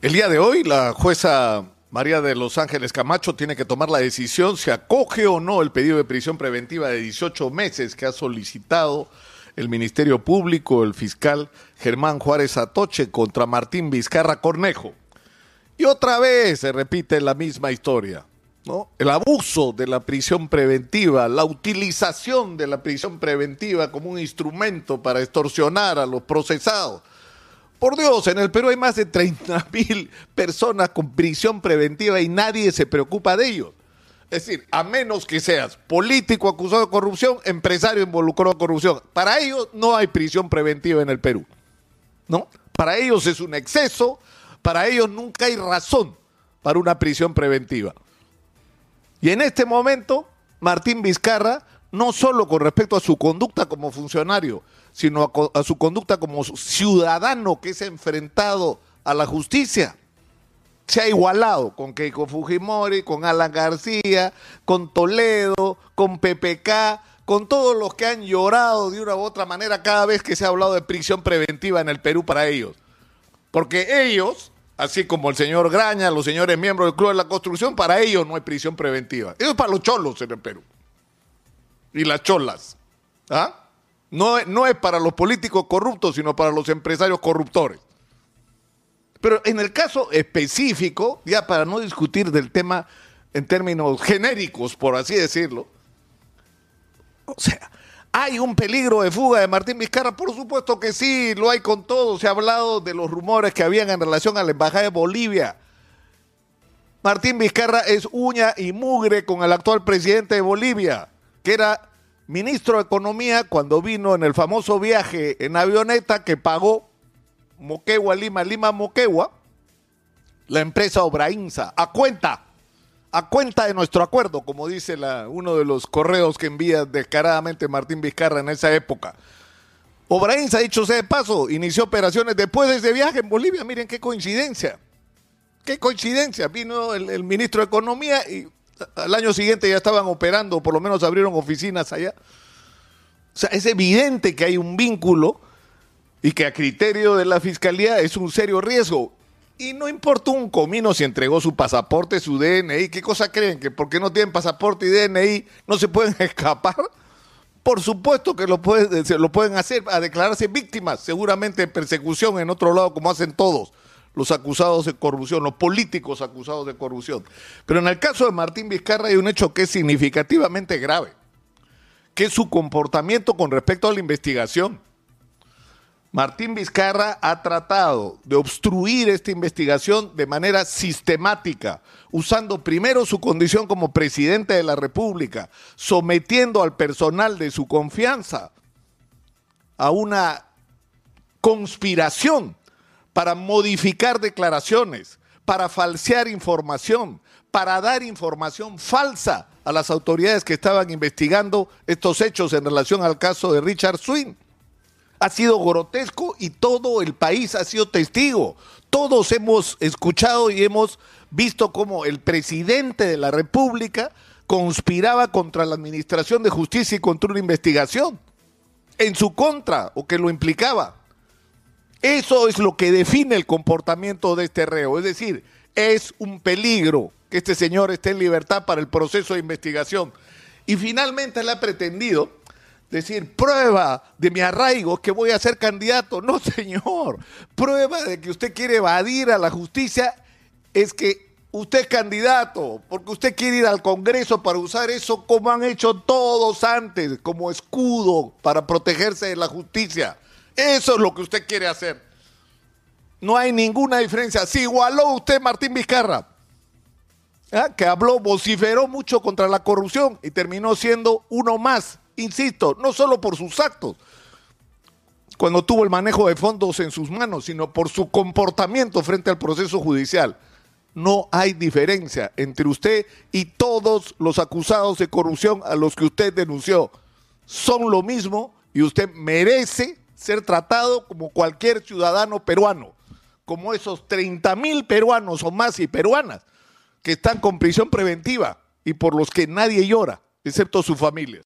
El día de hoy, la jueza María de Los Ángeles Camacho tiene que tomar la decisión si acoge o no el pedido de prisión preventiva de 18 meses que ha solicitado el Ministerio Público, el fiscal Germán Juárez Atoche contra Martín Vizcarra Cornejo. Y otra vez se repite la misma historia. ¿no? El abuso de la prisión preventiva, la utilización de la prisión preventiva como un instrumento para extorsionar a los procesados por Dios, en el Perú hay más de 30 mil personas con prisión preventiva y nadie se preocupa de ellos. Es decir, a menos que seas político acusado de corrupción, empresario involucrado en corrupción. Para ellos no hay prisión preventiva en el Perú. ¿No? Para ellos es un exceso, para ellos nunca hay razón para una prisión preventiva. Y en este momento, Martín Vizcarra, no solo con respecto a su conducta como funcionario, sino a, su conducta como ciudadano que es enfrentado a la justicia. Se ha igualado con Keiko Fujimori, con Alan García, con Toledo, con PPK, con todos los que han llorado de una u otra manera cada vez que se ha hablado de prisión preventiva en el Perú para ellos. Porque ellos, así como el señor Graña, los señores miembros del Club de la Construcción, para ellos no hay prisión preventiva. Eso es para los cholos en el Perú. Y las cholas. ¿Ah? No, no es para los políticos corruptos, sino para los empresarios corruptores. Pero en el caso específico, ya para no discutir del tema en términos genéricos, por así decirlo, o sea, ¿hay un peligro de fuga de Martín Vizcarra? Por supuesto que sí, lo hay con todo. Se ha hablado de los rumores que habían en relación a la Embajada de Bolivia. Martín Vizcarra es uña y mugre con el actual presidente de Bolivia, que era ministro de Economía cuando vino en el famoso viaje en avioneta que pagó Moquegua, Lima, Lima, Moquegua, la empresa Obrainza, a cuenta, a cuenta de nuestro acuerdo, como dice la, uno de los correos que envía descaradamente Martín Vizcarra en esa época. Obrainza, dicho sea de paso, inició operaciones después de ese viaje en Bolivia. Miren qué coincidencia. Qué coincidencia. Vino el, el ministro de Economía y al año siguiente ya estaban operando, por lo menos abrieron oficinas allá. O sea, es evidente que hay un vínculo y que a criterio de la fiscalía es un serio riesgo. Y no importa un comino si entregó su pasaporte, su DNI, ¿qué cosa creen? ¿Que porque no tienen pasaporte y DNI no se pueden escapar? Por supuesto que lo pueden, lo pueden hacer a declararse víctimas, seguramente de persecución en otro lado, como hacen todos los acusados de corrupción, los políticos acusados de corrupción. Pero en el caso de Martín Vizcarra hay un hecho que es significativamente grave, que es su comportamiento con respecto a la investigación. Martín Vizcarra ha tratado de obstruir esta investigación de manera sistemática, usando primero su condición como presidente de la República, sometiendo al personal de su confianza a una conspiración para modificar declaraciones, para falsear información, para dar información falsa a las autoridades que estaban investigando estos hechos en relación al caso de Richard Swing. Ha sido grotesco y todo el país ha sido testigo. Todos hemos escuchado y hemos visto cómo el presidente de la República conspiraba contra la Administración de Justicia y contra una investigación en su contra o que lo implicaba. Eso es lo que define el comportamiento de este reo. Es decir, es un peligro que este señor esté en libertad para el proceso de investigación. Y finalmente le ha pretendido decir, prueba de mi arraigo que voy a ser candidato. No, señor. Prueba de que usted quiere evadir a la justicia es que usted es candidato, porque usted quiere ir al Congreso para usar eso como han hecho todos antes, como escudo para protegerse de la justicia. Eso es lo que usted quiere hacer. No hay ninguna diferencia. Si igualó usted Martín Vizcarra, ¿ah? que habló, vociferó mucho contra la corrupción y terminó siendo uno más, insisto, no solo por sus actos, cuando tuvo el manejo de fondos en sus manos, sino por su comportamiento frente al proceso judicial. No hay diferencia entre usted y todos los acusados de corrupción a los que usted denunció. Son lo mismo y usted merece ser tratado como cualquier ciudadano peruano, como esos 30 mil peruanos o más y peruanas que están con prisión preventiva y por los que nadie llora, excepto sus familias.